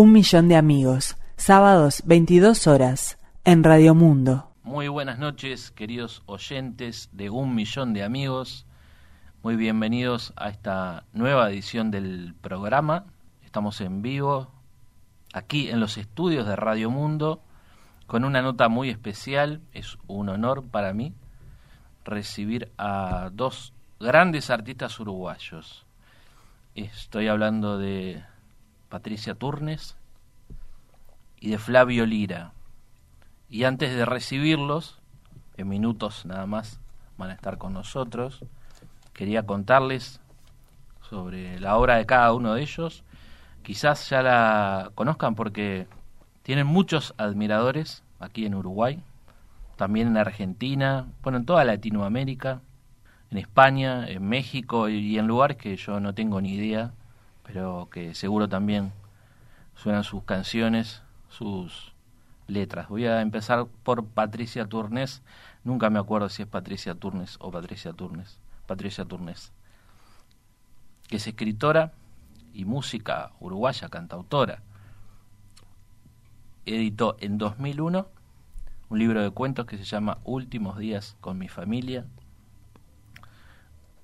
Un millón de amigos, sábados 22 horas, en Radio Mundo. Muy buenas noches, queridos oyentes de Un millón de amigos. Muy bienvenidos a esta nueva edición del programa. Estamos en vivo aquí en los estudios de Radio Mundo con una nota muy especial. Es un honor para mí recibir a dos grandes artistas uruguayos. Estoy hablando de Patricia Turnes y de Flavio Lira. Y antes de recibirlos, en minutos nada más van a estar con nosotros, quería contarles sobre la obra de cada uno de ellos. Quizás ya la conozcan porque tienen muchos admiradores aquí en Uruguay, también en Argentina, bueno, en toda Latinoamérica, en España, en México y en lugares que yo no tengo ni idea, pero que seguro también suenan sus canciones, sus letras. Voy a empezar por Patricia Turnes. Nunca me acuerdo si es Patricia Turnes o Patricia Turnes. Patricia Turnes, que es escritora y música uruguaya, cantautora. Editó en 2001 un libro de cuentos que se llama Últimos días con mi familia.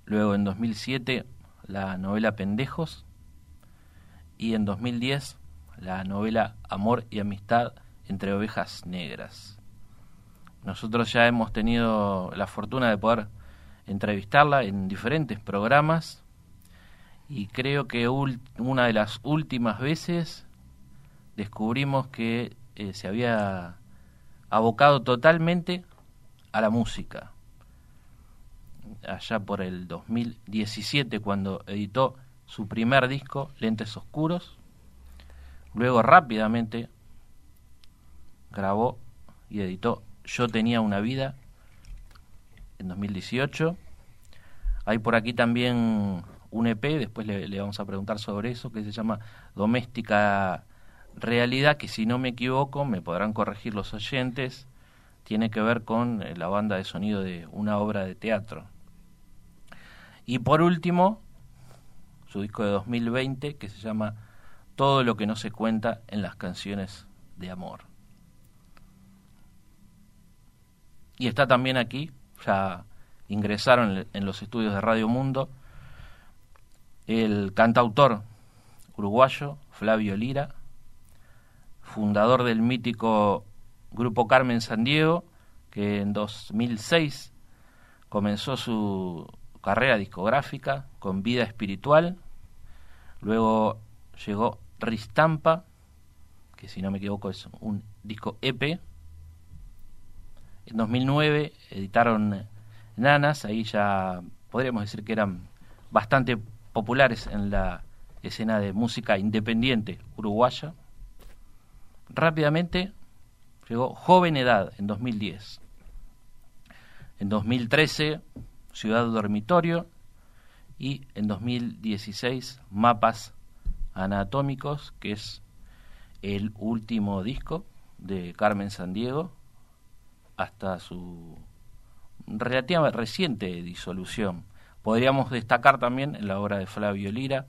Luego en 2007 la novela Pendejos y en 2010 la novela Amor y Amistad entre ovejas negras. Nosotros ya hemos tenido la fortuna de poder entrevistarla en diferentes programas y creo que una de las últimas veces descubrimos que eh, se había abocado totalmente a la música. Allá por el 2017 cuando editó su primer disco, Lentes Oscuros, luego rápidamente grabó y editó Yo tenía una vida en 2018. Hay por aquí también un EP, después le, vamos a preguntar sobre eso, que se llama Doméstica Realidad, que si no me equivoco, me podrán corregir los oyentes, tiene que ver con eh, la banda de sonido de una obra de teatro. Y por último, su disco de 2020, que se llama Todo lo que no se cuenta en las canciones de amor. Y está también aquí, ya ingresaron en los estudios de Radio Mundo, el cantautor uruguayo Flavio Lira, fundador del mítico grupo Carmen San Diego, que en 2006 comenzó su carrera discográfica con vida espiritual, luego llegó Ristampa, que si no me equivoco es un disco EP, en 2009 editaron Nanas, ahí ya podríamos decir que eran bastante populares en la escena de música independiente uruguaya. Rápidamente llegó Joven Edad en 2010. En 2013, Ciudad Dormitorio. Y en 2016, Mapas Anatómicos, que es el último disco de Carmen Sandiego hasta su relativamente reciente disolución. Podríamos destacar también la obra de Flavio Lira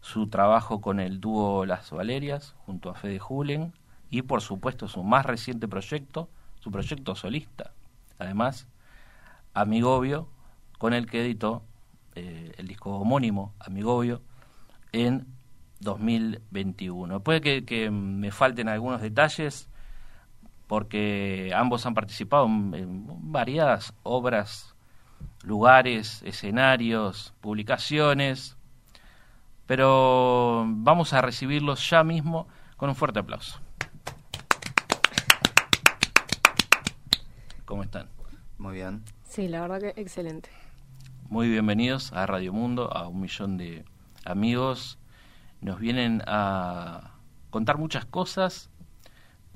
su trabajo con el dúo Las Valerias junto a Fede Julen y por supuesto su más reciente proyecto, su proyecto solista. Además, Amigobio, con el que editó eh, el disco homónimo Amigobio en 2021. Puede que, que me falten algunos detalles, porque ambos han participado en, variadas obras, lugares, escenarios, publicaciones, pero vamos a recibirlos ya mismo con un fuerte aplauso. ¿Cómo están? Muy bien. Sí, la verdad que excelente. Muy bienvenidos a Radio Mundo, a un millón de amigos. Nos vienen a contar muchas cosas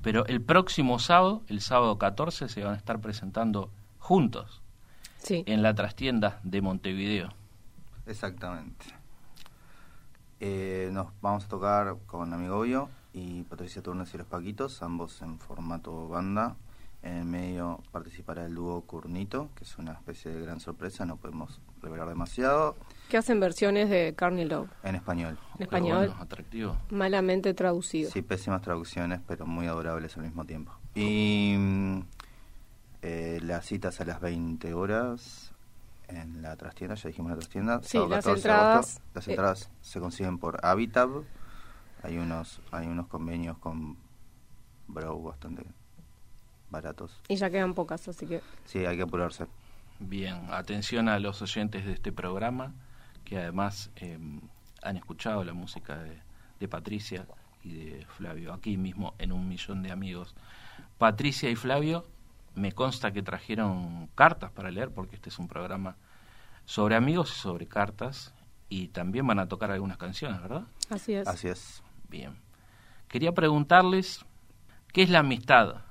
pero el próximo sábado, el sábado 14, se van a estar presentando juntos en la trastienda de Montevideo. Exactamente. Eh, nos vamos a tocar con Amigo Obvio y Patricia Turnes y los Paquitos, ambos en formato banda. En el medio participará el dúo Curnito, que es una especie de gran sorpresa, no podemos revelar demasiado. Que hacen versiones de Carney Love. En español. En español. Bueno, atractivo. Malamente traducido. Sí, pésimas traducciones, pero muy adorables al mismo tiempo. Y eh, las citas a las 20 horas en la trastienda, ya dijimos la trastienda. Sí, las 14 de entradas, agosto. Las eh, entradas se consiguen por Habitab. Hay unos, hay unos convenios con Brow bastante baratos. Y ya quedan pocas, así que Sí, hay que apurarse. Bien, atención a los oyentes de este programa que además eh, han escuchado la música de, de Patricia y de Flavio, aquí mismo en un millón de amigos. Patricia y Flavio, me consta que trajeron cartas para leer, porque este es un programa sobre amigos y sobre cartas, y también van a tocar algunas canciones, ¿verdad? así es. Así es. Bien. Quería preguntarles, ¿qué es la amistad?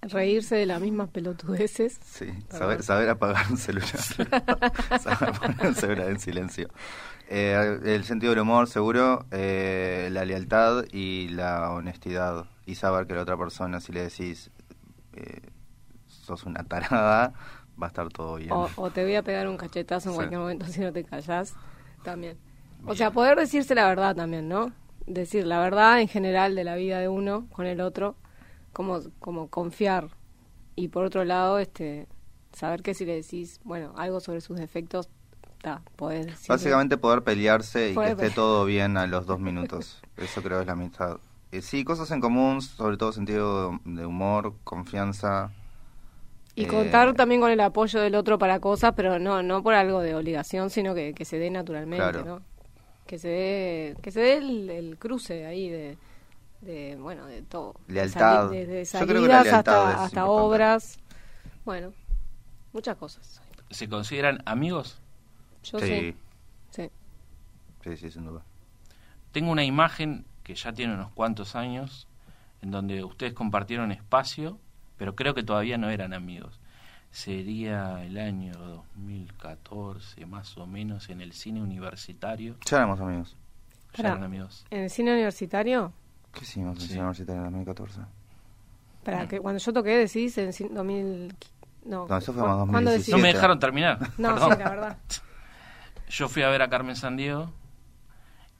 Reírse de las mismas pelotudeces. Sí, saber, saber apagar un celular. saber poner un celular en silencio. Eh, el sentido del humor, seguro, eh, la lealtad y la honestidad. Y saber que la otra persona, si le decís, eh, sos una tarada, va a estar todo bien. O, o te voy a pegar un cachetazo en Sí. cualquier momento si no te callas. También. O Bien. sea, poder decirse la verdad también, ¿no? Decir la verdad en general de la vida de uno con el otro, como, como confiar. Y por otro lado, este saber que si le decís, bueno, algo sobre sus defectos, ta, podés. Básicamente poder pelearse y Poder que esté pelear. todo bien a los dos minutos. Eso creo es la amistad. Eh, sí, cosas en común, sobre todo sentido de humor, confianza. Y Eh, contar también con el apoyo del otro para cosas, pero no no por algo de obligación, sino que, que se dé naturalmente, Claro. ¿no? Que se dé, que se dé el, el cruce ahí de, de, bueno, de todo. De Lealtad. Desde la salidas lealtad hasta, obras. Bueno, muchas cosas. ¿Se consideran amigos? Yo sí. Sí. sí, sí, sin duda. Tengo una imagen que ya tiene unos cuantos años, en donde ustedes compartieron espacio, pero creo que todavía no eran amigos. Sería el año 2014, más o menos, en el cine universitario. Ya éramos amigos. Ya Pará. eran amigos. En el cine universitario, ¿Qué hicimos en Sí. Cine Universitario en 2014? para Mm. que cuando yo toqué decís en cin- 2000 no, No, eso fue ¿cu- más ¿cuándo 2017. decís? No me dejaron terminar. No, perdón. sí, la verdad. Yo fui a ver a Carmen Sandiego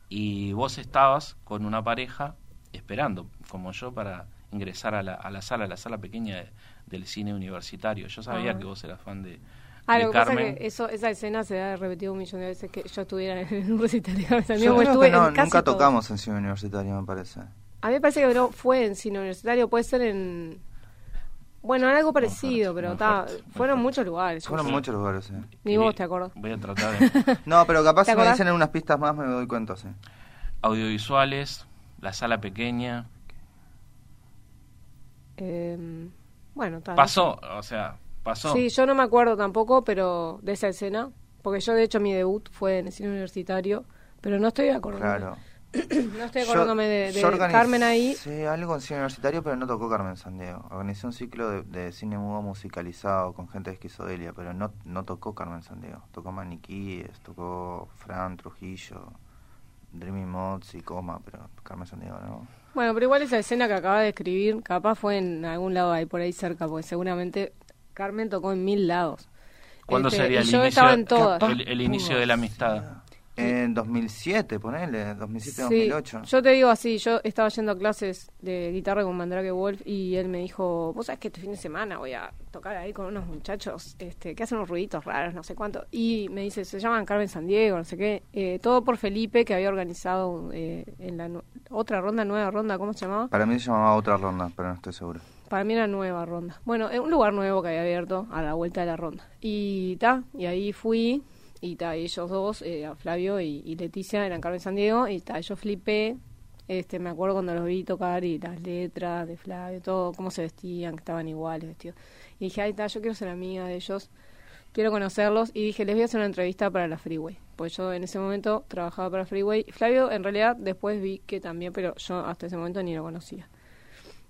y vos estabas con una pareja esperando, como yo, para ingresar a la, a la sala, a la sala pequeña de- del cine universitario. Yo sabía Ah. que vos eras fan de, Ah, lo que pasa Carmen. es que eso, esa escena se ha repetido un millón de veces que yo estuviera en el universitario. Yo También, creo porque estuve que no, en casi nunca tocamos en Cine Universitario, me parece. A mí me parece que no fue en cine universitario, puede ser en... Bueno, en algo parecido, fuerte, pero ta, fuerte, fueron fuerte. muchos lugares. yo Fueron muchos lugares, sí. Ni vos te acordás. Voy a tratar de No, pero capaz ¿Te si me dicen en unas pistas más me doy cuenta, sí. audiovisuales, la sala pequeña. Eh, bueno, tal. Pasó, o sea, pasó. Sí, yo no me acuerdo tampoco, pero de esa escena, porque yo de hecho mi debut fue en el cine universitario, pero no estoy acordándome. Claro. No estoy Yo- acordándome de, de yo organicé Carmen ahí. algo en cine universitario, pero no tocó Carmen Sandiego. Organizé un ciclo de, de cine mudo musicalizado con gente de esquizodelia, pero no, no tocó Carmen Sandiego. Tocó Maniquíes, tocó Fran Trujillo, Dreamy Mods y Coma, pero Carmen Sandiego no. Bueno, pero igual esa escena que acaba de escribir, capaz fue en algún lado ahí por ahí cerca, porque seguramente Carmen tocó en mil lados. ¿Cuándo Este, sería el yo inicio, en todas. el, el inicio de la amistad? En 2007, ponele, 2007-2008. Sí, yo te digo así, yo estaba yendo a clases de guitarra con Mandrake Wolf y él me dijo, vos sabés que este fin de semana voy a tocar ahí con unos muchachos este, que hacen unos ruiditos raros, no sé cuánto. Y me dice, se llaman Carmen Sandiego, no sé qué. Eh, todo por Felipe, que había organizado eh, en la otra ronda, nueva ronda, ¿cómo se llamaba? Para mí se llamaba otra ronda, pero no estoy seguro. Para mí era nueva ronda. Bueno, un lugar nuevo que había abierto a la vuelta de la ronda. Y ta, y ahí fui, y ta, ellos dos, eh, Flavio y, y Leticia, eran Carmen San Diego, y ta, yo flipé. Este, me acuerdo cuando los vi tocar y las letras de Flavio, todo, cómo se vestían, que estaban iguales vestidos. Y dije, ay, ta, yo quiero ser amiga de ellos, quiero conocerlos. Y dije, les voy a hacer una entrevista para la Freeway. Pues yo en ese momento trabajaba para Freeway. Flavio, en realidad, después vi que también, pero yo hasta ese momento ni lo conocía.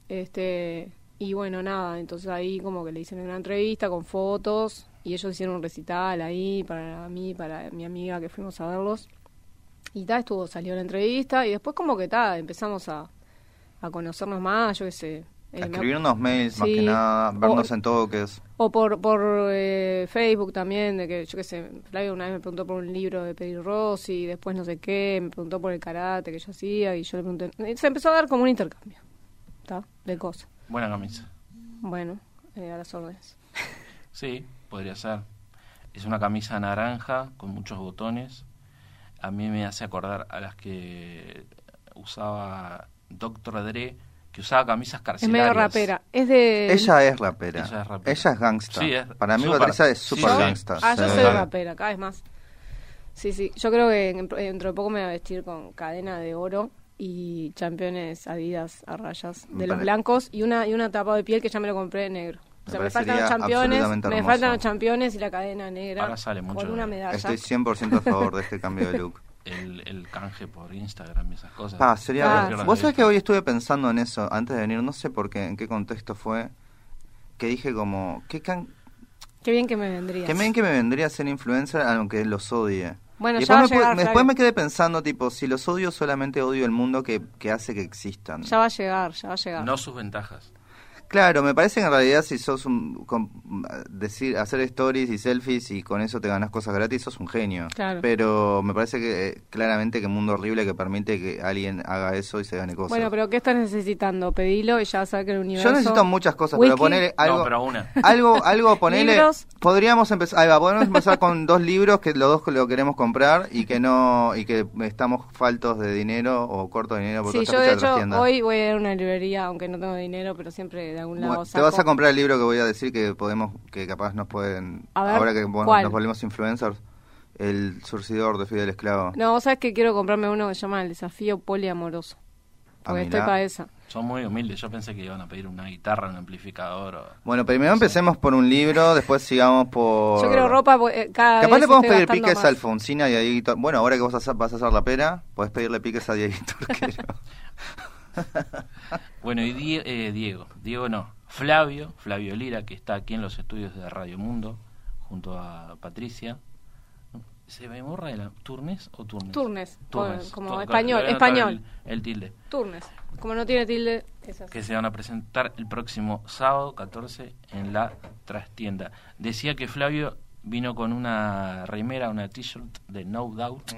Este, y bueno, nada, entonces ahí como que le hicieron una entrevista con fotos y ellos hicieron un recital ahí para mí, para mi amiga que fuimos a verlos. Y tal, estuvo, salió la entrevista y después como que tal, empezamos a, a conocernos más, yo qué sé, Eh, me- Escribirnos mails más que nada, vernos O- en toques. O por, por eh, Facebook también, de que yo qué sé, Flavio una vez me preguntó por un libro de Peri Rossi, después no sé qué, me preguntó por el karate que yo hacía y yo le pregunté. y Se empezó a dar como un intercambio, ¿está? De cosas. Buena camisa. Bueno, eh, a las órdenes. Sí, podría ser. Es una camisa naranja con muchos botones. A mí me hace acordar a las que usaba Dr. Dre, que usaba camisas Es carcelarias. medio rapera. Es de. Ella es rapera. Ella es rapera. Ella es gangsta. Sí, es Para mí súper- Patricia es super sí. gangsta. Ah, yo soy rapera, cada vez más. Sí, sí. Yo creo que en- dentro de poco me voy a vestir con cadena de oro y championes Adidas a rayas de los blancos y una y una tapado de piel que ya me lo compré en negro. O Me sea, me, faltan los championes, absolutamente me hermoso. faltan los championes y la cadena negra Ahora sale mucho con una medalla. Estoy 100% a favor de este cambio de look. El, el canje por Instagram y esas cosas. Ah, sería... Ah, sí. Vos sabés que hoy estuve pensando en eso antes de venir, no sé por qué, en qué contexto fue, que dije como, ¿qué can... Qué bien que me vendría. que bien que me vendría a ser influencer aunque los odie. Bueno, Y ya va a después, me, después me quedé pensando, tipo, si los odio, solamente odio el mundo que, que hace que existan. Ya va a llegar, ya va a llegar. No sus ventajas. Claro, me parece que en realidad si sos un... con- decir, hacer stories y selfies y con eso te ganas cosas gratis, sos un genio. Claro. Pero me parece que eh, claramente que un mundo horrible que permite que alguien haga eso y se gane cosas. Bueno, pero ¿qué estás necesitando? Pedilo y ya vas a ver que el universo... Yo necesito muchas cosas, pero poner algo... No, pero una. Algo, algo ponele. Libros. Podríamos empezar, ahí va, podemos empezar con dos libros que los dos lo queremos comprar y que no, y que estamos faltos de dinero o cortos de dinero por Sí, yo de hecho hoy voy a ir a una librería, aunque no tengo dinero, pero siempre de algún lado Bueno, te saco. vas a comprar el libro que voy a decir que podemos, que capaz nos pueden, A ver, ahora que bueno, nos volvemos influencers, el surcidor de Fidel Esclavo. No, vos sabés que quiero comprarme uno que se llama El Desafío Poliamoroso. Porque Ah, estoy mirá. para esa. Son muy humildes. Yo pensé que iban a pedir una guitarra, un amplificador. O... Bueno, primero empecemos por un libro, después sigamos por... Yo quiero ropa porque, eh, cada Capaz vez le podemos estoy pedir piques más. a Alfonsina y a Dieguito. Bueno, ahora que vos vas a- vas a hacer la pera, podés pedirle piques a Dieguito. Bueno, y Die- eh, Diego, Diego no, Flavio, Flavio Lira, que está aquí en los estudios de Radio Mundo, junto a Patricia. ¿Se me borra el Turnes o Turnes? Turnes, Turnes. como español, español. El, el tilde. Turnes. Como no tiene tilde. Que se van a presentar el próximo sábado 14 en la trastienda. Decía que Flavio vino con una remera, una t-shirt de No Doubt,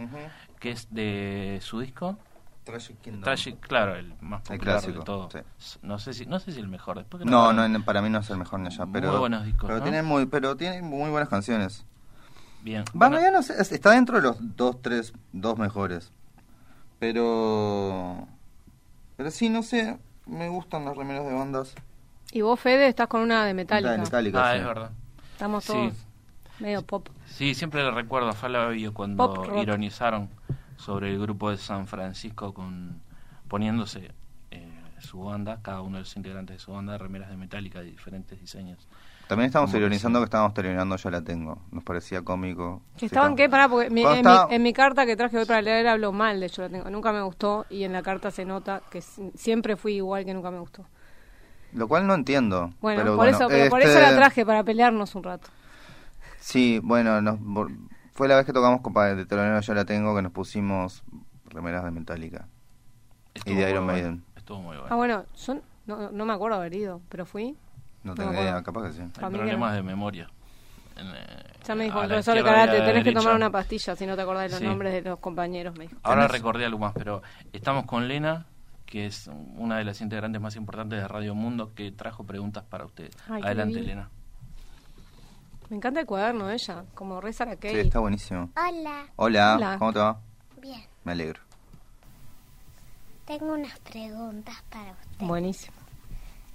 que es de su disco. Tragic Kingdom. Tragic, claro, el más El popular clásico, de todo. sí. No sé si no sé si el mejor después que No, grabaron. no, para mí no es el mejor ni allá, Muy pero buenos discos, pero ¿no? tiene muy pero tiene muy buenas canciones. Bien. Va, Bueno, ya no sé, es- está dentro de los dos, tres, dos mejores. Pero pero sí, no sé, me gustan las remeras de bandas. Y vos, Fede, estás con una de Metallica. Metallica, ah, sí. es verdad. Estamos Sí. todos medio pop. Sí, siempre le recuerdo a Flavio cuando Pop ironizaron sobre el grupo de San Francisco con poniéndose eh, su banda, cada uno de los integrantes de su banda, remeras de Metallica de diferentes diseños. También estamos ironizando que estábamos terminando Ya la tengo. Nos parecía cómico. ¿Que Sí, estaban qué? Pará, porque mi- en, mi, estaba- en mi carta que traje hoy para leer hablo mal de Yo la tengo. Nunca me gustó y en la carta se nota que si- siempre fui igual que nunca me gustó. Lo cual no entiendo. Bueno, pero por, bueno, eso, pero por este- eso la traje, para pelearnos un rato. Sí, bueno, nos, fue la vez que tocamos con de Telonero Ya la tengo que nos pusimos remeras de Metallica. Estuvo Y de Iron bueno, Maiden. Estuvo muy bueno. Ah, bueno, yo no, no me acuerdo haber ido, pero fui. No No tengo idea, capaz que sí. Hay familia problemas de memoria. En, eh, Ya me dijo el profesor de karate, tenés que derecha. tomar una pastilla si no te acordás de los Sí. nombres de los compañeros, me dijo. Ahora Tenés- recordé algo más, pero estamos con Lena, que es una de las integrantes más importantes de Radio Mundo, que trajo preguntas para ustedes. Adelante. Lena. Me encanta el cuaderno de ella, como Reza Sí, Kay. está buenísimo. Hola, Hola, Hola. ¿cómo te va? bien. Me alegro. Tengo unas preguntas para usted. Buenísimo.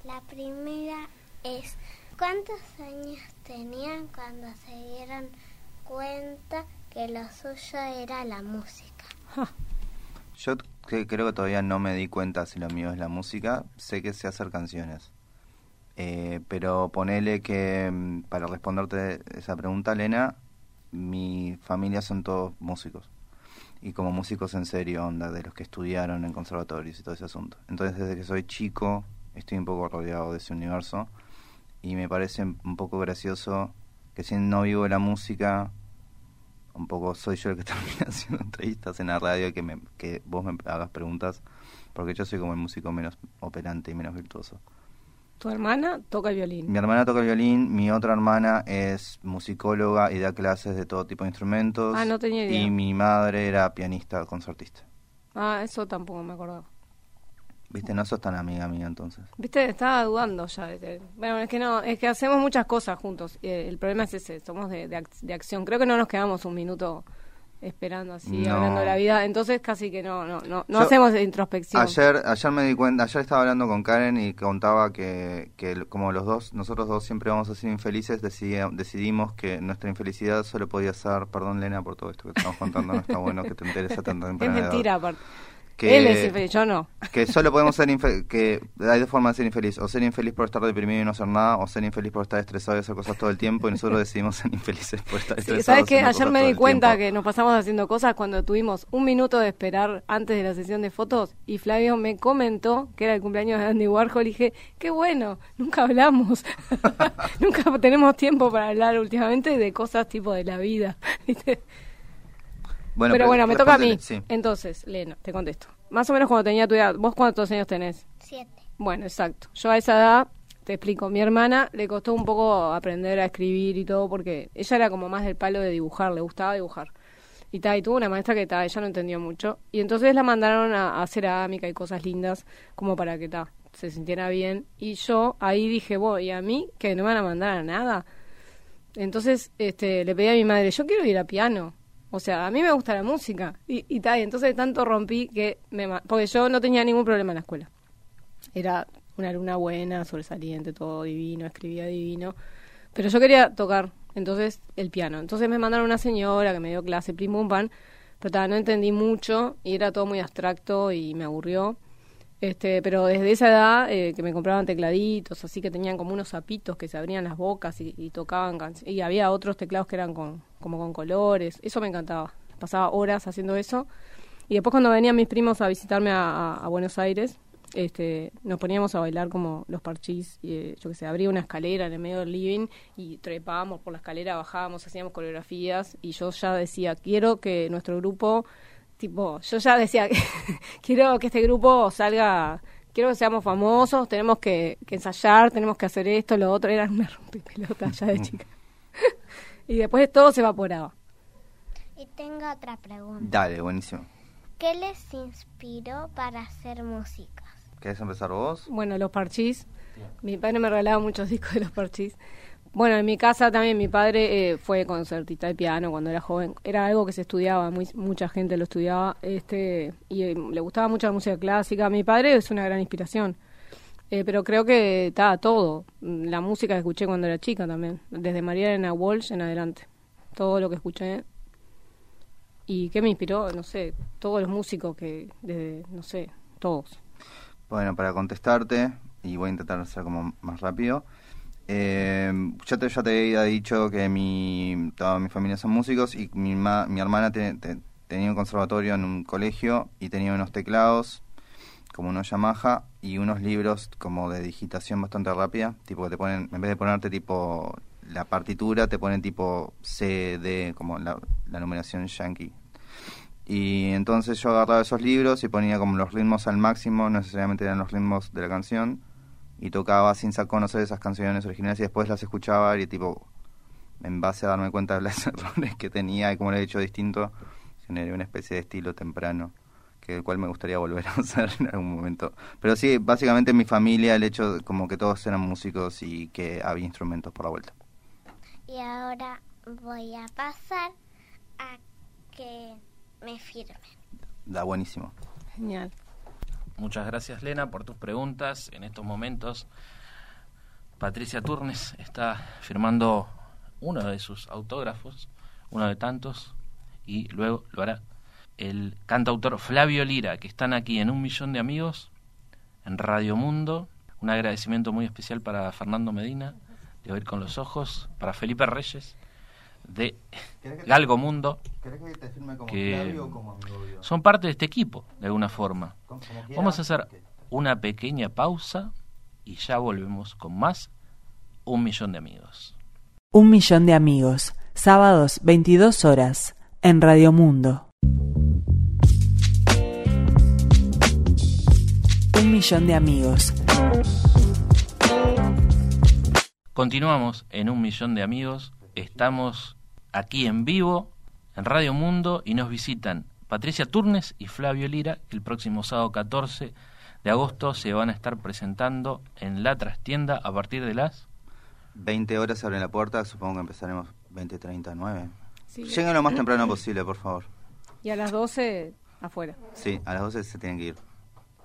La primera es, ¿cuántos años tenían cuando se dieron cuenta que lo suyo era la música? Yo que- creo que todavía no me di cuenta si lo mío es la música. Sé que sé hacer canciones. Eh, pero ponele que, mm, para responderte esa pregunta, Elena, mi familia son todos músicos. Y como músicos en serio, onda, de los que estudiaron en conservatorios y todo ese asunto. Entonces, desde que soy chico, estoy un poco rodeado de ese universo. Y me parece un poco gracioso que si no vivo la música, un poco soy yo el que termina haciendo entrevistas en la radio que, me, que vos me hagas preguntas, porque yo soy como el músico menos operante y menos virtuoso. ¿Tu hermana toca el violín? Mi hermana toca el violín, mi otra hermana es musicóloga y da clases de todo tipo de instrumentos. Ah, no tenía idea. Y mi madre era pianista, concertista. Ah, eso tampoco me acordaba. Viste, no sos tan amiga mía entonces. Viste, estaba dudando ya. de- Bueno, es que no, es que hacemos muchas cosas juntos. Eh, el problema es ese, somos de, de, ac- de acción. Creo que no nos quedamos un minuto esperando así, No. hablando de la vida. Entonces casi que no, no, no, no Yo- hacemos introspección. Ayer, ayer me di cuenta, ayer estaba hablando con Karen y contaba que, que como los dos, nosotros dos siempre vamos a ser infelices, decidi- decidimos que nuestra infelicidad solo podía ser, perdón Lena por todo esto que te estamos contando, no está bueno que te enteres a tan es temprana edad. mentira, aparte. Que, Él es infeliz, yo no. que solo podemos ser infelices, que hay dos formas de ser infeliz, o ser infeliz por estar deprimido y no hacer nada, o ser infeliz por estar estresado y hacer cosas todo el tiempo, y nosotros decidimos ser infelices por estar Sí, estresados. ¿Sabes qué? Ayer me di cuenta que nos pasamos haciendo cosas cuando tuvimos un minuto de esperar antes de la sesión de fotos y Flavio me comentó que era el cumpleaños de Andy Warhol y dije, qué bueno, nunca hablamos, nunca tenemos tiempo para hablar últimamente de cosas tipo de la vida. ¿viste? Bueno, pero, bueno, me toca a mí. sí. Entonces, Lena, te contesto. Más o menos cuando tenía tu edad, ¿vos cuántos años tenés? Siete. Bueno, exacto. Yo a esa edad, te explico, mi hermana le costó un poco aprender a escribir y todo porque ella era como más del palo de dibujar, le gustaba dibujar. Y tal, y tuvo una maestra que ta, ella no entendió mucho. Y entonces la mandaron a, a hacer cerámica y cosas lindas como para que ta, se sintiera bien. Y yo ahí dije, voy, ¿y a mí que no me van a mandar a nada? Entonces este, le pedí a mi madre, yo quiero ir a piano. O sea, a mí me gusta la música. Y, y tal, entonces tanto rompí que me... Porque yo no tenía ningún problema en la escuela. Era una alumna buena, sobresaliente, todo divino, escribía divino. Pero yo quería tocar, entonces, el piano. Entonces me mandaron una señora que me dio clase, plim pam, pero ta, no entendí mucho y era todo muy abstracto y me aburrió. Este, pero desde esa edad eh, que me compraban tecladitos, así que tenían como unos zapitos que se abrían las bocas y, y tocaban canciones. Y había otros teclados que eran con, como con colores. Eso me encantaba. Pasaba horas haciendo eso. Y después cuando venían mis primos a visitarme a, Buenos Aires, este, nos poníamos a bailar como los parchís. Y, eh, yo que sé, abría una escalera en el medio del living y trepábamos por la escalera, bajábamos, hacíamos coreografías. Y yo ya decía, quiero que nuestro grupo tipo, yo ya decía que quiero que este grupo salga, quiero que seamos famosos, tenemos que, que ensayar, tenemos que hacer esto, lo otro, era una rompepelota ya de chica. y después todo se evaporaba. Y tengo otra pregunta. Dale, buenísimo. ¿Qué les inspiró para hacer música? ¿Querés empezar vos? Bueno, los parchís, mi padre me regalaba muchos discos de los parchís. Bueno, en mi casa también mi padre eh, fue concertista de piano cuando era joven. Era algo que se estudiaba, mucha gente lo estudiaba, este y eh, le gustaba mucho la música clásica. Mi padre es una gran inspiración. Eh, pero creo que está todo. Mm, La música que escuché cuando era chica también, desde María Elena Walsh en adelante. Todo lo que escuché. ¿Y qué me inspiró? No sé, todos los músicos que, desde, no sé, todos. Bueno, para contestarte, y voy a intentar ser como más rápido, eh, ya, te, ya te había dicho que mi, toda mi familia son músicos y mi, ma- mi hermana te- te- tenía un conservatorio en un colegio y tenía unos teclados como unos Yamaha y unos libros como de digitación bastante rápida, tipo que te ponen, en vez de ponerte tipo la partitura, te ponen tipo C, D, como la, la numeración yankee. Y entonces yo agarraba esos libros y ponía como los ritmos al máximo, no necesariamente eran los ritmos de la canción, y tocaba sin conocer esas canciones originales y después las escuchaba y tipo, en base a darme cuenta de los errores que tenía y cómo lo he hecho distinto, generé una especie de estilo temprano, que el cual me gustaría volver a hacer en algún momento. Pero sí, básicamente en mi familia el hecho de como que todos eran músicos y que había instrumentos por la vuelta. Y ahora voy a pasar a que me firmen. Da buenísimo. Genial. Muchas gracias, Lena, por tus preguntas. En estos momentos, Patricia Turnes está firmando uno de sus autógrafos, uno de tantos, y luego lo hará el cantautor Flavio Lira, que están aquí en Un Millón de Amigos, en Radio Mundo. Un agradecimiento muy especial para Fernando Medina, de Oír con los Ojos, para Felipe Reyes, de Galgo Mundo. ¿Querés que? Son parte de este equipo, de alguna forma. Vamos a hacer una pequeña pausa y ya volvemos con más Un Millón de Amigos. Un millón de amigos, sábados 22 horas, en Radio Mundo. Un millón de amigos. Continuamos en Un Millón de Amigos. Estamos aquí en vivo, en Radio Mundo, y nos visitan Patricia Turnes y Flavio Lira, que el próximo sábado 14 de agosto se van a estar presentando en la trastienda a partir de las 20 horas abren la puerta, supongo que empezaremos 20.39. Sí. Lleguen lo más temprano posible, por favor. Y a las 12 afuera. Sí, a las 12 se tienen que ir.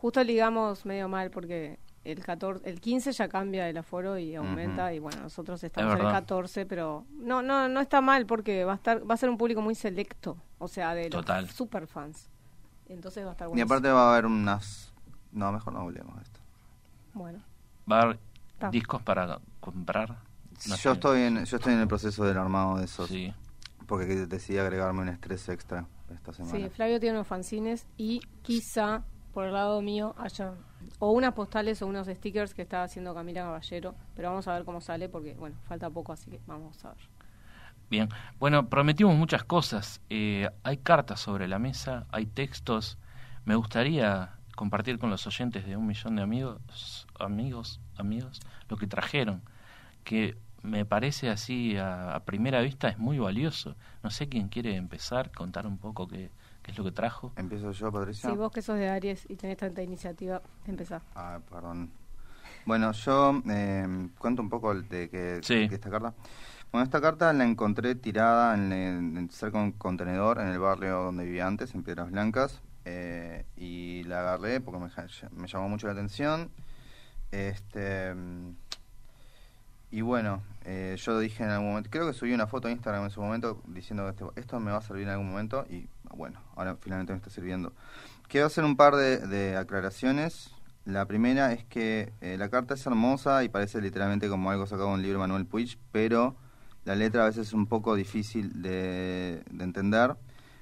Justo ligamos medio mal porque el 14, el 15 ya cambia el aforo y aumenta y bueno, nosotros estamos en el verdad. 14, pero no no no está mal porque va a estar va a ser un público muy selecto, o sea, de los Total. super fans. Entonces va a estar Y bueno. aparte va a haber unas... No, mejor no hablemos de esto. Bueno, va a haber discos para comprar. No yo, sé. estoy en, yo estoy en el proceso del armado de esos. Sí. Porque decidí agregarme un estrés extra esta semana. sí, Flavio tiene unos fanzines y quizá por el lado mío haya o unas postales o unos stickers que está haciendo Camila Caballero, pero vamos a ver cómo sale porque bueno, falta poco, así que vamos a ver. Bien, bueno, prometimos muchas cosas. Eh, hay cartas sobre la mesa, hay textos. Me gustaría compartir con los oyentes de un millón de amigos, amigos, amigos, lo que trajeron, que me parece así a, a primera vista es muy valioso. No sé quién quiere empezar, contar un poco qué, qué es lo que trajo. ¿Empiezo yo, Patricia? Si vos que sos de Aries y tenés tanta iniciativa, empezá. Ah, perdón. Bueno, yo eh, cuento un poco de que Sí. de esta carta. Bueno, esta carta la encontré tirada en, el- en cerca de un contenedor en el barrio donde vivía antes, en Piedras Blancas, eh, y la agarré porque me, me llamó mucho la atención. Este y bueno, eh, yo dije en algún momento, creo que subí una foto a Instagram en su momento diciendo que este- esto me va a servir en algún momento y bueno, ahora finalmente me está sirviendo. Quiero hacer un par de, aclaraciones. La primera es que eh, la carta es hermosa y parece literalmente como algo sacado de un libro de Manuel Puig, pero la letra a veces es un poco difícil de, de entender.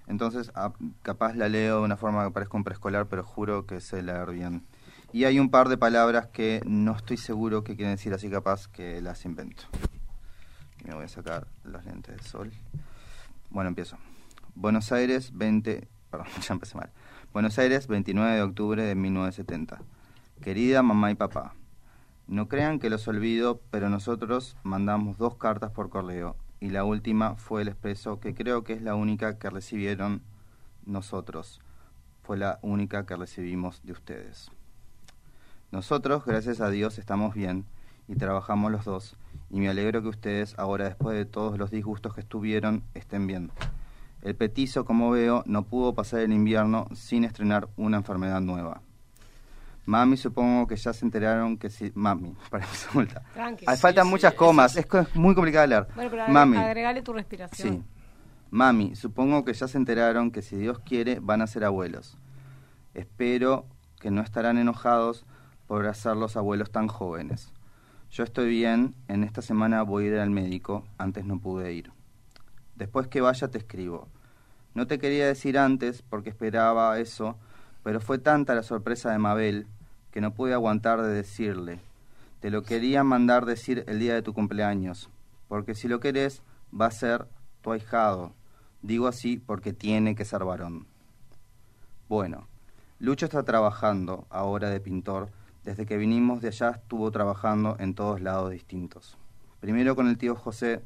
Entonces, a- capaz la leo de una forma que parezca un preescolar, pero juro que sé leer bien. Y hay un par de palabras que no estoy seguro que quieren decir, así capaz que las invento. Me voy a sacar los lentes de sol. Bueno, empiezo. Buenos Aires, 20... Perdón, ya mal. Buenos Aires, 29 de octubre de 1970. Querida mamá y papá, no crean que los olvido, pero nosotros mandamos dos cartas por correo y la última fue el expreso, que creo que es la única que recibieron nosotros. Fue la única que recibimos de ustedes. Nosotros, gracias a Dios, estamos bien y trabajamos los dos y me alegro que ustedes, ahora después de todos los disgustos que estuvieron, estén bien. El petizo, como veo, no pudo pasar el invierno sin estrenar una enfermedad nueva. Mami, supongo que ya se enteraron que si... Mami, para empezar multa. Tranqui. Hay faltan sí, muchas comas, sí. es, muy complicado de leer. Bueno, pero Mami, agre- agregale tu respiración. sí. Mami, supongo que ya se enteraron que si Dios quiere van a ser abuelos. Espero que no estarán enojados por hacerlos abuelos tan jóvenes. Yo estoy bien, en esta semana voy a ir al médico, antes no pude ir. Después que vaya te escribo. No te quería decir antes porque esperaba eso, pero fue tanta la sorpresa de Mabel que no pude aguantar de decirle. Te lo quería mandar decir el día de tu cumpleaños, porque si lo querés va a ser tu ahijado. Digo así porque tiene que ser varón. Bueno, Lucho está trabajando ahora de pintor. Desde que vinimos de allá estuvo trabajando en todos lados distintos. Primero con el tío José,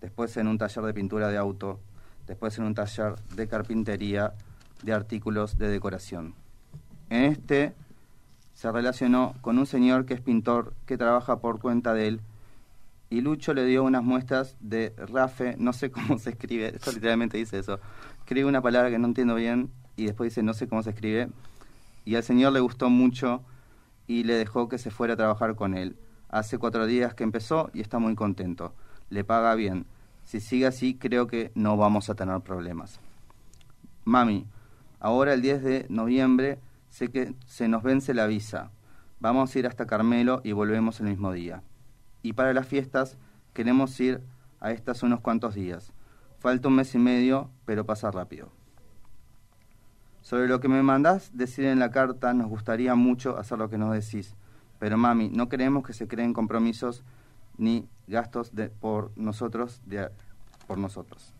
después en un taller de pintura de auto, después en un taller de carpintería de artículos de decoración. En este se relacionó con un señor que es pintor, que trabaja por cuenta de él, y Lucho le dio unas muestras de Rafe, no sé cómo se escribe, esto literalmente dice eso, escribe una palabra que no entiendo bien, y después dice no sé cómo se escribe, y al señor le gustó mucho y le dejó que se fuera a trabajar con él. Hace cuatro días que empezó y está muy contento. Le paga bien. Si sigue así, creo que no vamos a tener problemas. Mami, ahora el 10 de noviembre sé que se nos vence la visa. Vamos a ir hasta Carmelo y volvemos el mismo día. Y para las fiestas queremos ir a estas unos cuantos días. Falta un mes y medio, pero pasa rápido. Sobre lo que me mandás decir en la carta, nos gustaría mucho hacer lo que nos decís. Pero mami, no queremos que se creen compromisos ni gastos de, por nosotros, de, a- por nosotros.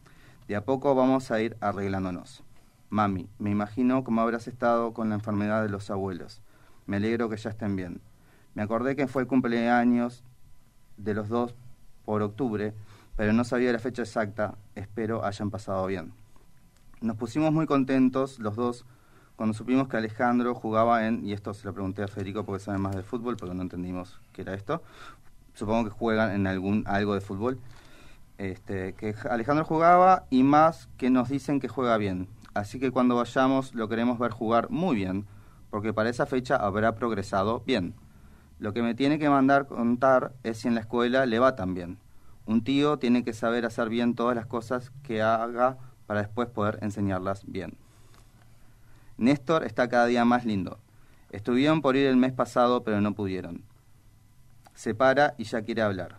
De a poco vamos a ir arreglándonos. Mami, me imagino cómo habrás estado con la enfermedad de los abuelos. Me alegro que ya estén bien. Me acordé que fue el cumpleaños de los dos por octubre, pero no sabía la fecha exacta. Espero hayan pasado bien. Nos pusimos muy contentos los dos cuando supimos que Alejandro jugaba en, y esto se lo pregunté a Federico porque sabe más de fútbol, porque no entendimos qué era esto. Supongo que juegan en algún algo de fútbol. Este, que Alejandro jugaba y más que nos dicen que juega bien. Así que cuando vayamos lo queremos ver jugar muy bien, porque para esa fecha habrá progresado bien. Lo que me tiene que mandar contar es si en la escuela le va tan bien. Un tío tiene que saber hacer bien todas las cosas que haga para después poder enseñarlas bien. Néstor está cada día más lindo. Estuvieron por ir el mes pasado, pero no pudieron. Se para y ya quiere hablar.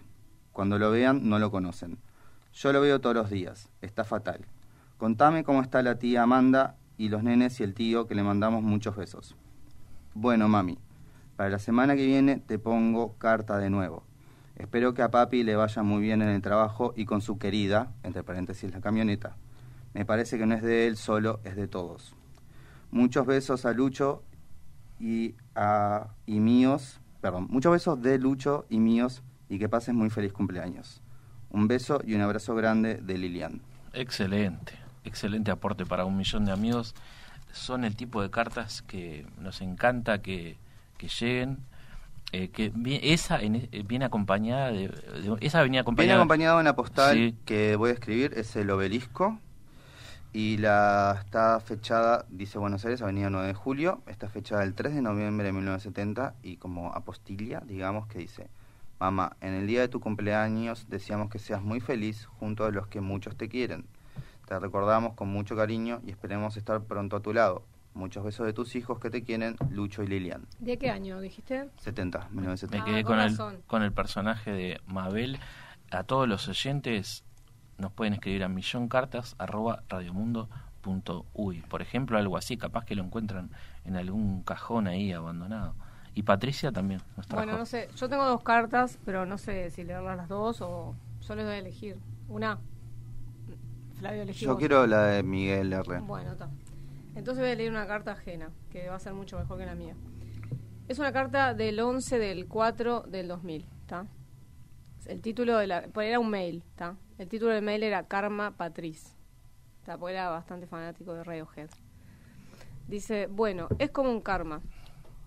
Cuando lo vean, no lo conocen. Yo lo veo todos los días. Está fatal. Contame cómo está la tía Amanda y los nenes y el tío que le mandamos muchos besos. Bueno, mami, para la semana que viene te pongo carta de nuevo. Espero que a papi le vaya muy bien en el trabajo y con su querida, entre paréntesis la camioneta. Me parece que no es de él solo, es de todos. Muchos besos a Lucho y a y míos, perdón, muchos besos de Lucho y míos y que pases muy feliz cumpleaños. Un beso y un abrazo grande de Lilian. Excelente, excelente aporte para un millón de amigos. Son el tipo de cartas que nos encanta que, que lleguen. Eh, que esa eh, viene acompañada de, esa venía acompañada viene acompañada de una postal que voy a escribir es el obelisco y la está fechada dice Buenos Aires Avenida 9 de Julio está fechada el 3 de noviembre de 1970 y como apostilla digamos que dice mamá en el día de tu cumpleaños deseamos que seas muy feliz junto a los que muchos te quieren te recordamos con mucho cariño y esperemos estar pronto a tu lado Muchos besos de tus hijos que te quieren, Lucho y Lilian. ¿De qué año dijiste? 70, 1970. Me quedé con, el, con el personaje de Mabel. A todos los oyentes nos pueden escribir a milloncartas arroba radiomundo.uy. Por ejemplo, algo así, capaz que lo encuentran en algún cajón ahí abandonado. Y Patricia también nos Bueno, no sé, yo tengo dos cartas, pero no sé si leerlas las dos o yo les voy a elegir. Una, Flavio elegí Yo quiero la de Miguel R. Bueno, está. Entonces voy a leer una carta ajena, que va a ser mucho mejor que la mía. Es una carta del 11 del 4 del 2000, ¿está? El título de la... Pues era un mail, ¿está? El título del mail era Karma Patriz. ¿está? Porque era bastante fanático de Radiohead. Dice, bueno, es como un karma.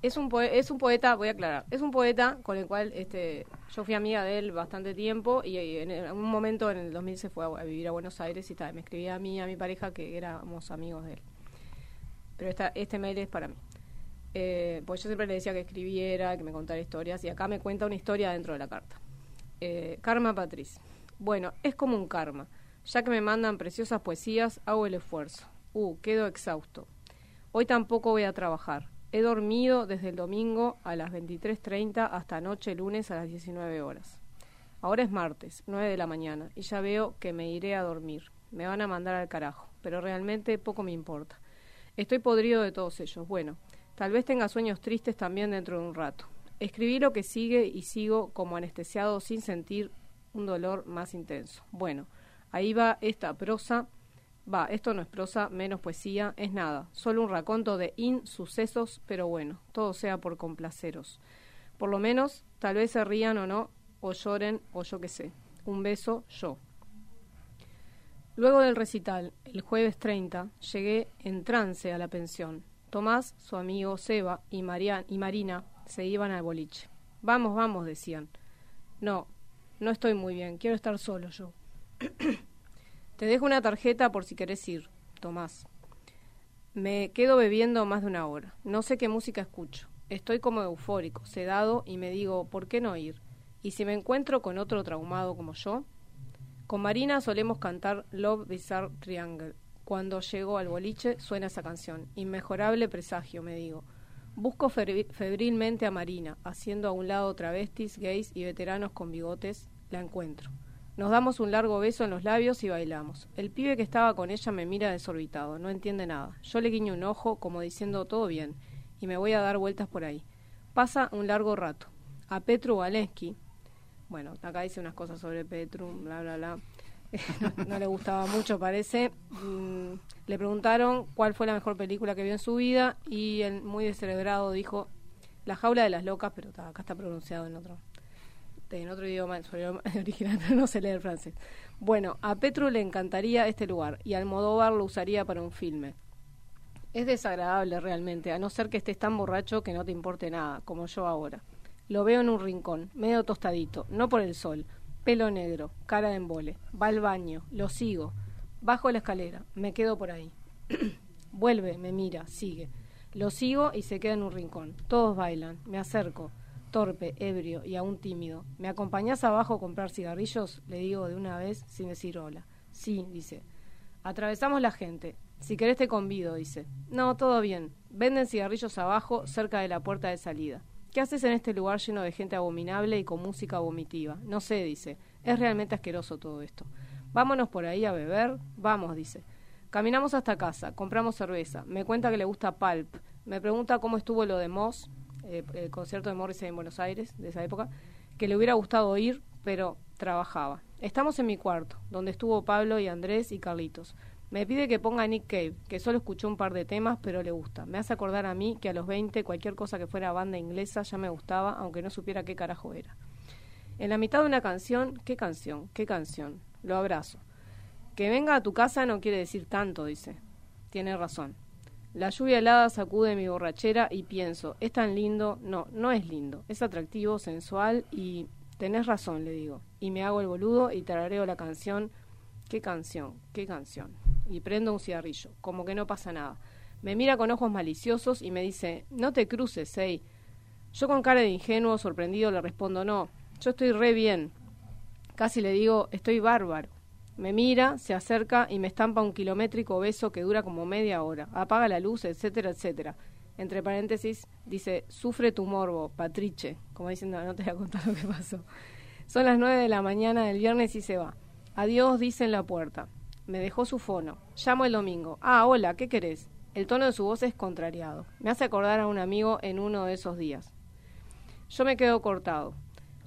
Es un, es un poeta, voy a aclarar, es un poeta con el cual este, yo fui amiga de él bastante tiempo y, en un momento en el 2000 se fue a, vivir a Buenos Aires y me escribía a mí, a mi pareja, que éramos amigos de él pero esta, este mail es para mí. Eh, pues yo siempre le decía que escribiera, que me contara historias, y acá me cuenta una historia dentro de la carta. Eh, karma Patriz. Bueno, es como un karma. Ya que me mandan preciosas poesías, hago el esfuerzo. Uh, quedo exhausto. Hoy tampoco voy a trabajar. He dormido desde el domingo a las 23.30 hasta anoche lunes a las 19 horas. Ahora es martes, 9 de la mañana, y ya veo que me iré a dormir. Me van a mandar al carajo, pero realmente poco me importa. Estoy podrido de todos ellos. Bueno, tal vez tenga sueños tristes también dentro de un rato. Escribí lo que sigue y sigo como anestesiado sin sentir un dolor más intenso. Bueno, ahí va esta prosa. Va, esto no es prosa, menos poesía, es nada. Solo un raconto de insucesos, pero bueno, todo sea por complaceros. Por lo menos, tal vez se rían o no, o lloren, o yo qué sé. Un beso, yo. Luego del recital, el jueves 30, llegué en trance a la pensión. Tomás, su amigo Seba y, y Marina se iban al boliche. Vamos, vamos, decían. No, no estoy muy bien, quiero estar solo yo. Te dejo una tarjeta por si querés ir, Tomás. Me quedo bebiendo más de una hora. No sé qué música escucho. Estoy como eufórico, sedado y me digo, ¿por qué no ir? ¿Y si me encuentro con otro traumado como yo? Con Marina solemos cantar Love Bizarre Triangle. Cuando llego al boliche suena esa canción. Inmejorable presagio, me digo. Busco febrilmente a Marina, haciendo a un lado travestis, gays y veteranos con bigotes. La encuentro. Nos damos un largo beso en los labios y bailamos. El pibe que estaba con ella me mira desorbitado, no entiende nada. Yo le guiño un ojo como diciendo todo bien y me voy a dar vueltas por ahí. Pasa un largo rato. A Petru bueno, acá dice unas cosas sobre Petru, bla, bla, bla. no, le gustaba mucho, parece. Mm, le preguntaron cuál fue la mejor película que vio en su vida y él, muy descerebrado, dijo La jaula de las locas, pero acá está pronunciado en otro. en otro idioma, en su idioma original, no se lee el francés. Bueno, a Petru le encantaría este lugar y Almodóvar lo usaría para un filme. Es desagradable realmente, a no ser que estés tan borracho que no te importe nada, como yo ahora. Lo veo en un rincón, medio tostadito, no por el sol, pelo negro, cara de embole. Va al baño, lo sigo. Bajo la escalera, me quedo por ahí. Vuelve, me mira, sigue. Lo sigo y se queda en un rincón. Todos bailan, me acerco torpe, ebrio y aún tímido. ¿Me acompañás abajo a comprar cigarrillos? Le digo de una vez sin decir hola. Sí, dice. Atravesamos la gente. Si querés te convido, dice. No, todo bien. Venden cigarrillos abajo, cerca de la puerta de salida. ¿Qué haces en este lugar lleno de gente abominable y con música vomitiva? No sé, dice. Es realmente asqueroso todo esto. Vámonos por ahí a beber. Vamos, dice. Caminamos hasta casa, compramos cerveza. Me cuenta que le gusta Pulp. Me pregunta cómo estuvo lo de Moss eh, el concierto de Morrissey en Buenos Aires de esa época, que le hubiera gustado ir, pero trabajaba. Estamos en mi cuarto, donde estuvo Pablo y Andrés y Carlitos. Me pide que ponga Nick Cave, que solo escuchó un par de temas, pero le gusta. Me hace acordar a mí que a los 20 cualquier cosa que fuera banda inglesa ya me gustaba, aunque no supiera qué carajo era. En la mitad de una canción, ¿qué canción? ¿Qué canción? Lo abrazo. Que venga a tu casa no quiere decir tanto, dice. Tiene razón. La lluvia helada sacude mi borrachera y pienso, es tan lindo, no, no es lindo, es atractivo, sensual y tenés razón, le digo. Y me hago el boludo y tarareo la canción. ¿Qué canción? ¿Qué canción? Y prendo un cigarrillo, como que no pasa nada. Me mira con ojos maliciosos y me dice, no te cruces, hey. Yo con cara de ingenuo, sorprendido, le respondo, no, yo estoy re bien. Casi le digo, estoy bárbaro. Me mira, se acerca y me estampa un kilométrico beso que dura como media hora. Apaga la luz, etcétera, etcétera. Entre paréntesis, dice, sufre tu morbo, Patriche. Como diciendo, no te voy a contar lo que pasó. Son las nueve de la mañana del viernes y se va. Adiós, dice en la puerta. Me dejó su fono. Llamo el domingo. Ah, hola, ¿qué querés? El tono de su voz es contrariado. Me hace acordar a un amigo en uno de esos días. Yo me quedo cortado.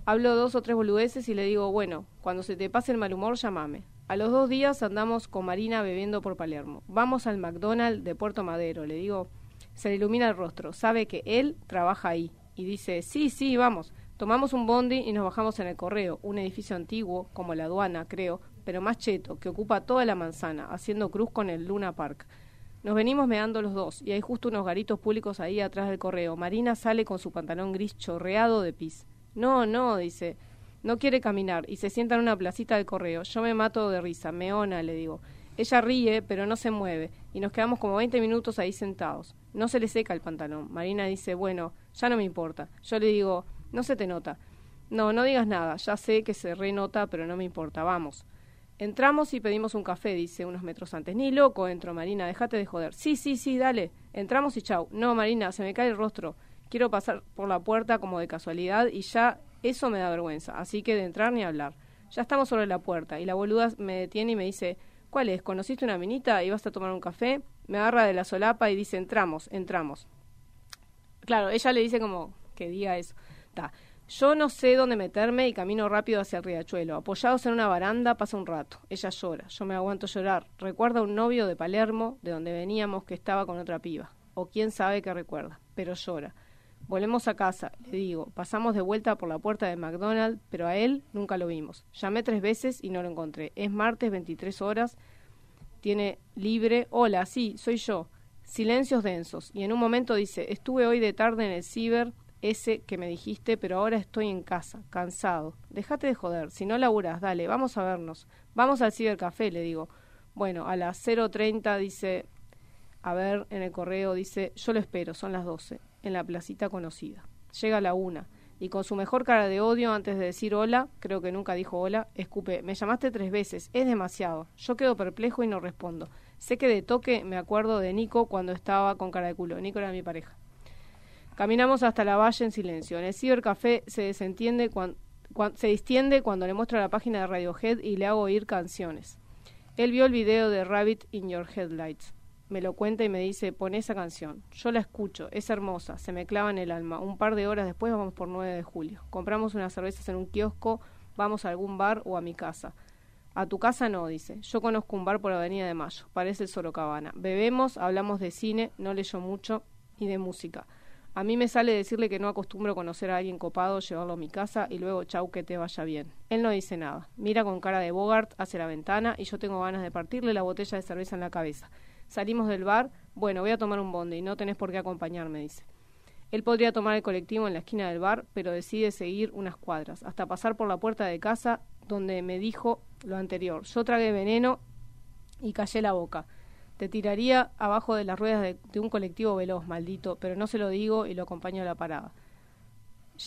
Hablo dos o tres boludeces y le digo, bueno, cuando se te pase el mal humor, llámame. A los dos días andamos con Marina bebiendo por Palermo. Vamos al McDonald's de Puerto Madero. Le digo, se le ilumina el rostro. Sabe que él trabaja ahí. Y dice, sí, sí, vamos. Tomamos un bondi y nos bajamos en el correo, un edificio antiguo, como la aduana, creo, pero más cheto, que ocupa toda la manzana, haciendo cruz con el Luna Park. Nos venimos meando los dos, y hay justo unos garitos públicos ahí atrás del correo. Marina sale con su pantalón gris chorreado de pis. No, no, dice, no quiere caminar y se sienta en una placita del correo. Yo me mato de risa, meona, le digo. Ella ríe, pero no se mueve, y nos quedamos como 20 minutos ahí sentados. No se le seca el pantalón. Marina dice, bueno, ya no me importa. Yo le digo, no se te nota. No, no digas nada, ya sé que se renota, pero no me importa, vamos. Entramos y pedimos un café, dice unos metros antes. Ni loco entro, Marina, déjate de joder. Sí, sí, sí, dale. Entramos y chau. No, Marina, se me cae el rostro. Quiero pasar por la puerta como de casualidad y ya eso me da vergüenza, así que de entrar ni hablar. Ya estamos sobre la puerta y la boluda me detiene y me dice, ¿cuál es? ¿Conociste una minita y vas a tomar un café? Me agarra de la solapa y dice, entramos, entramos. Claro, ella le dice como que diga eso. Ta. Yo no sé dónde meterme y camino rápido hacia el riachuelo. Apoyados en una baranda pasa un rato. Ella llora. Yo me aguanto llorar. Recuerda un novio de Palermo, de donde veníamos, que estaba con otra piba. O quién sabe qué recuerda. Pero llora. Volvemos a casa, le digo. Pasamos de vuelta por la puerta de McDonald's, pero a él nunca lo vimos. Llamé tres veces y no lo encontré. Es martes, 23 horas. Tiene libre. Hola, sí, soy yo. Silencios densos. Y en un momento dice, estuve hoy de tarde en el ciber, ese que me dijiste, pero ahora estoy en casa, cansado. Déjate de joder, si no laburas, dale, vamos a vernos. Vamos al cibercafé, le digo. Bueno, a las 0.30 dice, a ver, en el correo dice, yo lo espero, son las 12 en la placita conocida. Llega la una y con su mejor cara de odio antes de decir hola, creo que nunca dijo hola, escupe, me llamaste tres veces, es demasiado. Yo quedo perplejo y no respondo. Sé que de toque me acuerdo de Nico cuando estaba con cara de culo. Nico era mi pareja. Caminamos hasta la valle en silencio. En el cibercafé se desentiende se distiende cuando le muestro la página de Radiohead y le hago oír canciones. Él vio el video de Rabbit in Your Headlights me lo cuenta y me dice, pon esa canción. Yo la escucho, es hermosa, se me clava en el alma. Un par de horas después vamos por 9 de julio. Compramos unas cervezas en un kiosco, vamos a algún bar o a mi casa. A tu casa no, dice. Yo conozco un bar por Avenida de Mayo, parece el Sorocabana. Bebemos, hablamos de cine, no leyó mucho, y de música. A mí me sale decirle que no acostumbro conocer a alguien copado, llevarlo a mi casa y luego chau que te vaya bien. Él no dice nada. Mira con cara de Bogart hacia la ventana y yo tengo ganas de partirle la botella de cerveza en la cabeza. Salimos del bar, bueno, voy a tomar un bonde y no tenés por qué acompañarme, dice. Él podría tomar el colectivo en la esquina del bar, pero decide seguir unas cuadras, hasta pasar por la puerta de casa donde me dijo lo anterior. Yo tragué veneno y callé la boca. Te tiraría abajo de las ruedas de, un colectivo veloz, maldito, pero no se lo digo y lo acompaño a la parada.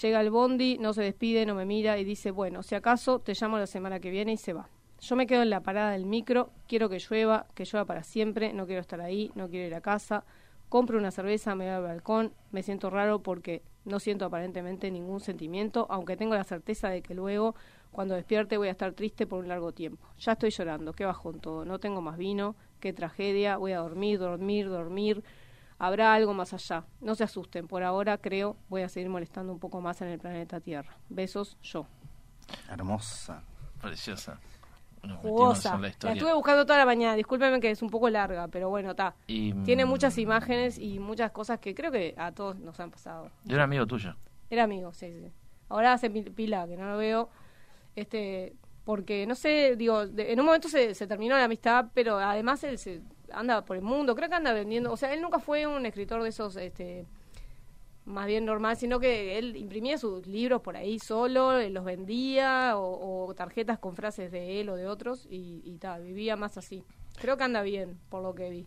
Llega el bondi, no se despide, no me mira y dice, bueno, si acaso te llamo la semana que viene y se va. Yo me quedo en la parada del micro, quiero que llueva, que llueva para siempre, no quiero estar ahí, no quiero ir a casa. Compro una cerveza, me voy al balcón, me siento raro porque no siento aparentemente ningún sentimiento, aunque tengo la certeza de que luego, cuando despierte, voy a estar triste por un largo tiempo. Ya estoy llorando, qué bajón todo, no tengo más vino, qué tragedia, voy a dormir, dormir, dormir. Habrá algo más allá. No se asusten, por ahora creo voy a seguir molestando un poco más en el planeta Tierra. Besos, yo. Hermosa. Preciosa. Jugosa. La, estuve buscando toda la mañana, discúlpeme que es un poco larga, pero bueno, está. Tiene mm, muchas imágenes y muchas cosas que creo que a todos nos han pasado. Era amigo tuyo. Era amigo, sí, sí. Ahora hace pila, que no lo veo. Este, porque no sé, digo, en un momento se, se, terminó la amistad, pero además él se anda por el mundo, creo que anda vendiendo, o sea, él nunca fue un escritor de esos, este, más bien normal, sino que él imprimía sus libros por ahí solo, eh, los vendía, o, tarjetas con frases de él o de otros, y, tal, vivía más así. Creo que anda bien, por lo que vi.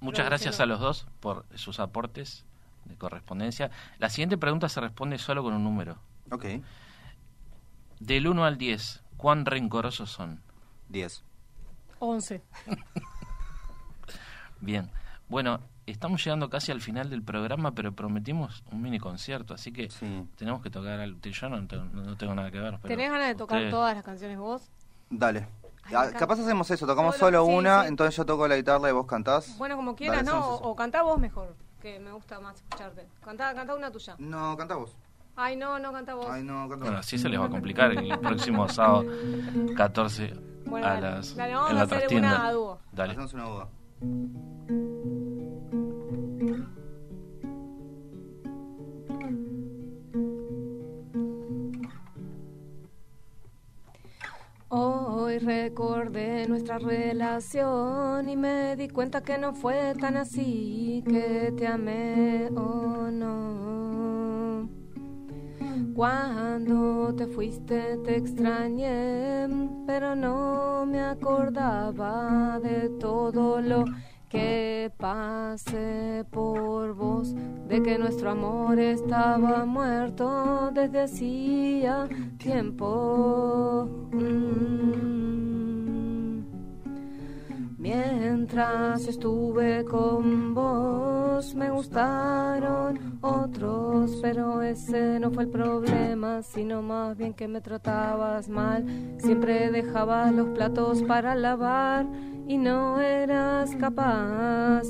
Muchas gracias a los dos por sus aportes de correspondencia. La siguiente pregunta se responde solo con un número. Ok. Del 1 al 10, ¿cuán rencorosos son? 10. 11. Bien. Bueno, estamos llegando casi al final del programa, pero prometimos un mini concierto, así que tenemos que tocar algo. Yo no, tengo nada que ver. ¿Tenés ganas de tocar todas las canciones vos? Dale. Ah, capaz hacemos eso, tocamos solo una, entonces yo toco la guitarra y vos cantás. Bueno, como quieras, ¿no? O, o, cantá vos mejor, que me gusta más escucharte. Cantá, cantá una tuya. No, cantá vos. Ay, no, no canta vos. Ay, no, canta Bueno, así se les va a complicar el próximo sábado 14 a las dale, vamos en la a hacer una dúo. Dale. Hacemos una dúo. Hoy recordé nuestra relación y me di cuenta que no fue tan así, que te amé o no. Cuando te fuiste te extrañé, pero no me acordaba de todo lo que pasé por vos, de que nuestro amor estaba muerto desde hacía tiempo. Mm. Mientras estuve con vos me gustaron pero ese no fue el problema, sino más bien que me tratabas mal. Siempre dejabas los platos para lavar y no eras capaz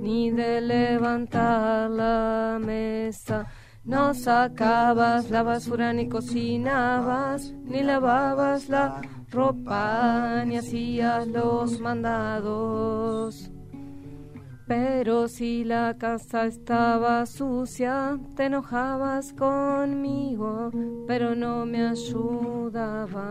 ni de levantar la mesa. No sacabas la basura ni cocinabas ni lavabas la ropa ni hacías los mandados. Pero si la casa estaba sucia, te enojabas conmigo, pero no me ayudabas.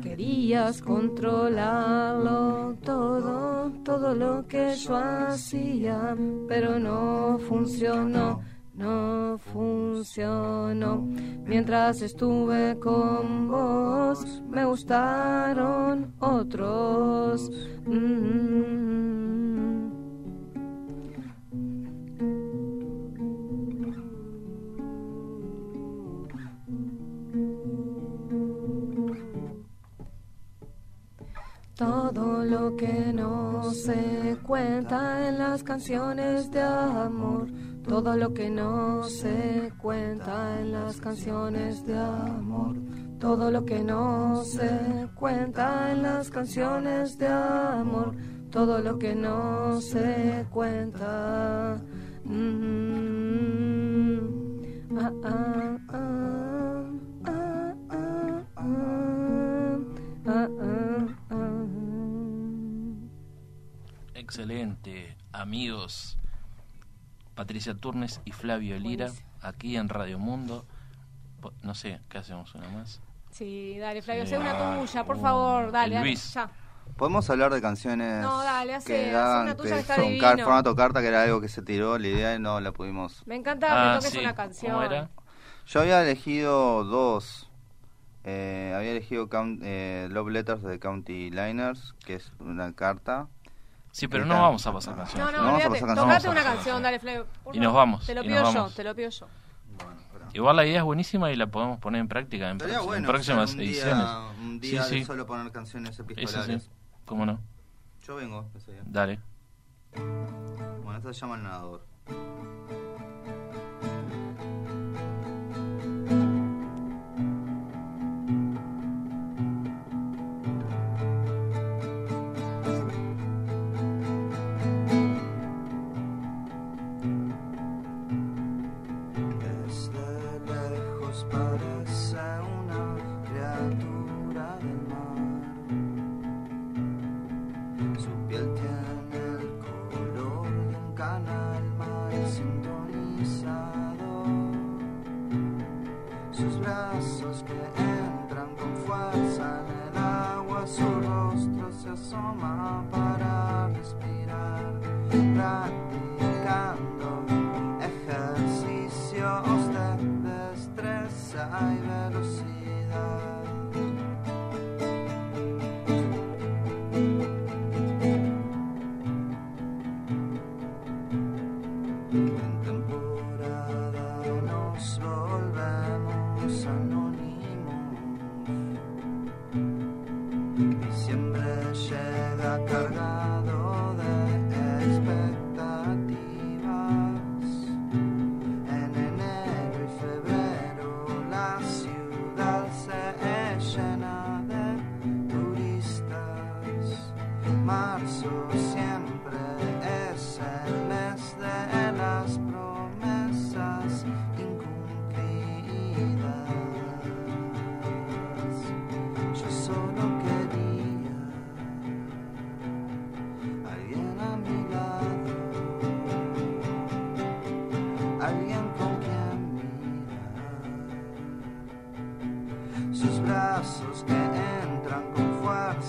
Querías controlarlo todo, todo lo que yo hacía, pero no funcionó no funcionó. Mientras estuve con vos, me gustaron otros. Mm. Todo lo que no se cuenta en las canciones de amor todo lo que no se cuenta en las canciones de amor, todo lo que no se cuenta en las canciones de amor, todo lo que no se cuenta. Excelente, amigos Patricia Turnes y Flavio Lira, Buenísimo. aquí en Radio Mundo. No sé, ¿qué hacemos? ¿Una más? Sí, dale, Flavio, Sí. sé una tuya, por Uh, favor, dale, el dale, ya. Podemos hablar de canciones No, dale, hace- que hace daban, una tuya que son car- formato carta, que era algo que se tiró la idea y no la pudimos. Me encanta Ah, que toques sí, una ¿cómo canción. era? Yo había elegido dos. Eh, había elegido Count- eh, Love Letters de County Liners, que es una carta. Sí, pero no vamos a pasar canciones. No, no, No olvídate, tocate una canción, pasar dale, Flavio. por Y nos vamos, Te lo pido yo, te lo pido yo. Igual la idea es buenísima y la podemos poner en práctica en, Estaría próxim- en bueno próximas un ediciones. Día, un día Sí, de sí. solo poner canciones epistolares. sí, cómo no. Yo vengo ese día. Dale. Bueno, esta se llama El Nadador.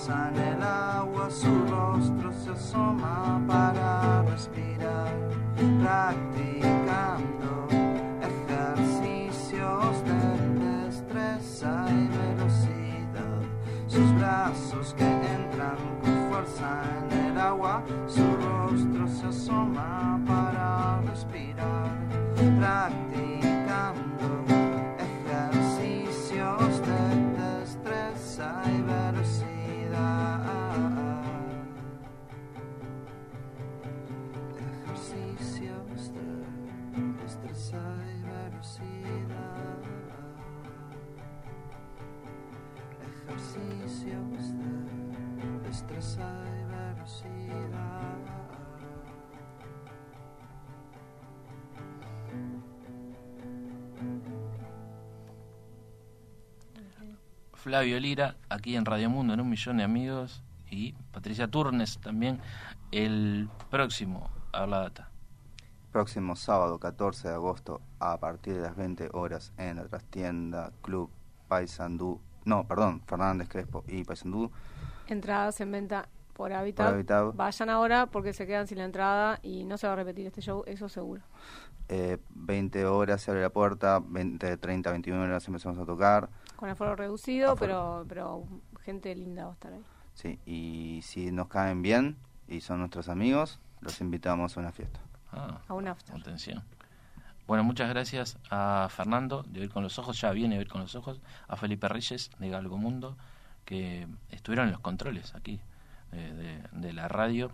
En el agua, su rostro se asoma Flavio Lira, aquí en Radio Mundo, en un millón de amigos. Y Patricia Turnes también, el próximo a la data. Próximo sábado 14 de agosto a partir de las 20 horas en la trastienda Club Paysandú. No, perdón, Fernández Crespo y Paysandú. Entradas en venta por Habitat. Por Habitat. Vayan ahora porque se quedan sin la entrada y no se va a repetir este show, eso seguro. Eh, 20 horas se abre la puerta, 20, 30, 21 horas empezamos a tocar. Con aforo reducido, Aforo. pero pero gente linda va a estar ahí. Sí, y si nos caen bien y son nuestros amigos, los invitamos a una fiesta. Ah, A un after. atención. Bueno, muchas gracias a Fernando de Oír con los Ojos, ya viene Oír con los Ojos, a Felipe Reyes de Galgo Mundo, que estuvieron en los controles aquí eh, de, de la radio.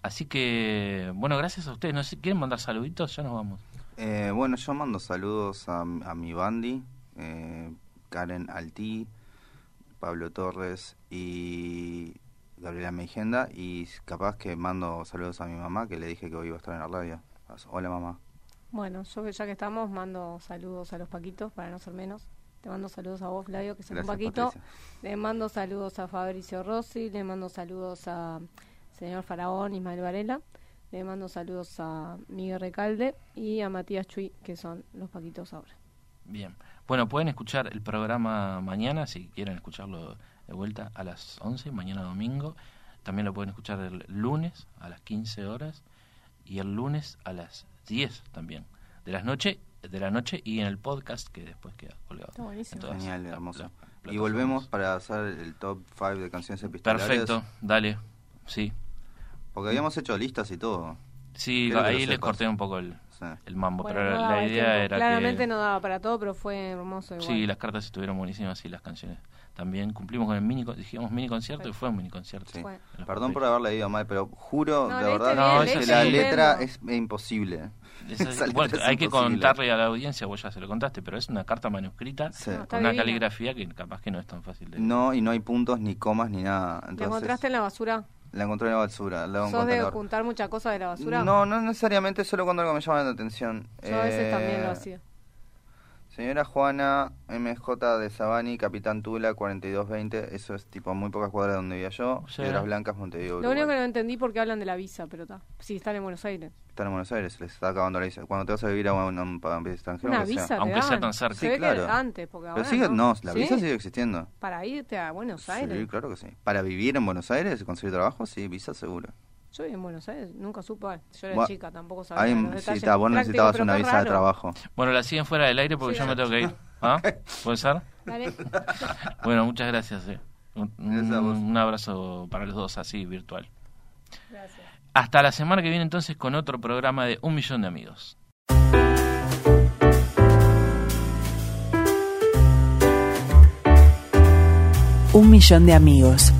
Así que, bueno, gracias a ustedes. No sé, ¿quieren mandar saluditos? Ya nos vamos. Eh, bueno, yo mando saludos a, a mi bandi, eh, Karen Altí, Pablo Torres y Gabriela Meigenda. Y capaz que mando saludos a mi mamá, que le dije que hoy iba a estar en la radio. Hola mamá. Bueno, yo que ya que estamos, mando saludos a los Paquitos, para no ser menos. Te mando saludos a vos, Flavio, que sos un Paquito. Patricia. Le mando saludos a Fabricio Rossi, le mando saludos a señor Faraón, Ismael Varela. Le mando saludos a Miguel Recalde y a Matías Chuy, que son los Paquitos ahora. Bien. Bueno, pueden escuchar el programa mañana, si quieren escucharlo de vuelta, a las 11, mañana domingo. También lo pueden escuchar el lunes a las 15 horas y el lunes a las 10 también de las noche de la noche y en el podcast que después queda colgado. Está buenísimo. en todas Genial, hermoso. Y volvemos para hacer el top 5 de canciones epistolares. Perfecto, dale. Sí. Porque habíamos hecho listas y todo. Sí, ahí les sepas. corté un poco el, Sí. el mambo, Bueno, pero no la- idea tiempo. era Claramente que no daba para todo, pero fue hermoso igual. Sí, las cartas estuvieron buenísimas y las canciones también. Cumplimos con el mini, con- dijimos mini concierto y fue un mini concierto. Sí. Perdón por haberla leído mal, pero juro, No, de verdad, bien, No, que la letra es imposible. Esa- Esa bueno, letra es hay que contarle a la audiencia, vos ya se lo contaste, pero es una carta manuscrita Sí. No, está con una divina. caligrafía que capaz que no es tan fácil de No, y no hay puntos, ni comas, ni nada. ¿La Entonces, encontraste en la basura? La encontré en la basura. La ¿Sos de juntar muchas cosas de la basura? No, no necesariamente, solo cuando algo me llama la atención. Yo a veces Eh, también lo hacía. Señora Juana, MJ de Sabani, Capitán Tula, 4220. Eso es tipo muy pocas cuadras de donde vivía yo. Sí. Piedras Blancas, Montevideo. Lo único que Uruguay. no entendí por qué hablan de la visa, pero está. Sí, están en Buenos Aires. Están en Buenos Aires, les está acabando la visa. Cuando te vas a vivir a un, a un país extranjero, Una aunque sea. visa te Aunque sea tan cerca. Se Sí, ve que claro. antes, porque ahora Pero sigue, no, la ¿Sí? visa sigue existiendo. Para irte a Buenos Aires. Sí, claro que sí. Para vivir en Buenos Aires conseguir trabajo, sí, visa seguro. Yo viví en Buenos Aires, nunca supe. Yo era Bueno, chica, tampoco sabía. Ahí, los sí, detalles está, vos prácticos, necesitabas una visa de trabajo. Bueno, la siguen fuera del aire porque Sí, yo me tengo que ir. ¿Ah? ¿Puede ser? Dale. Bueno, muchas gracias. eh. Un, un abrazo para los dos, así, virtual. Gracias. Hasta la semana que viene entonces con otro programa de Un Millón de Amigos. Un millón de amigos.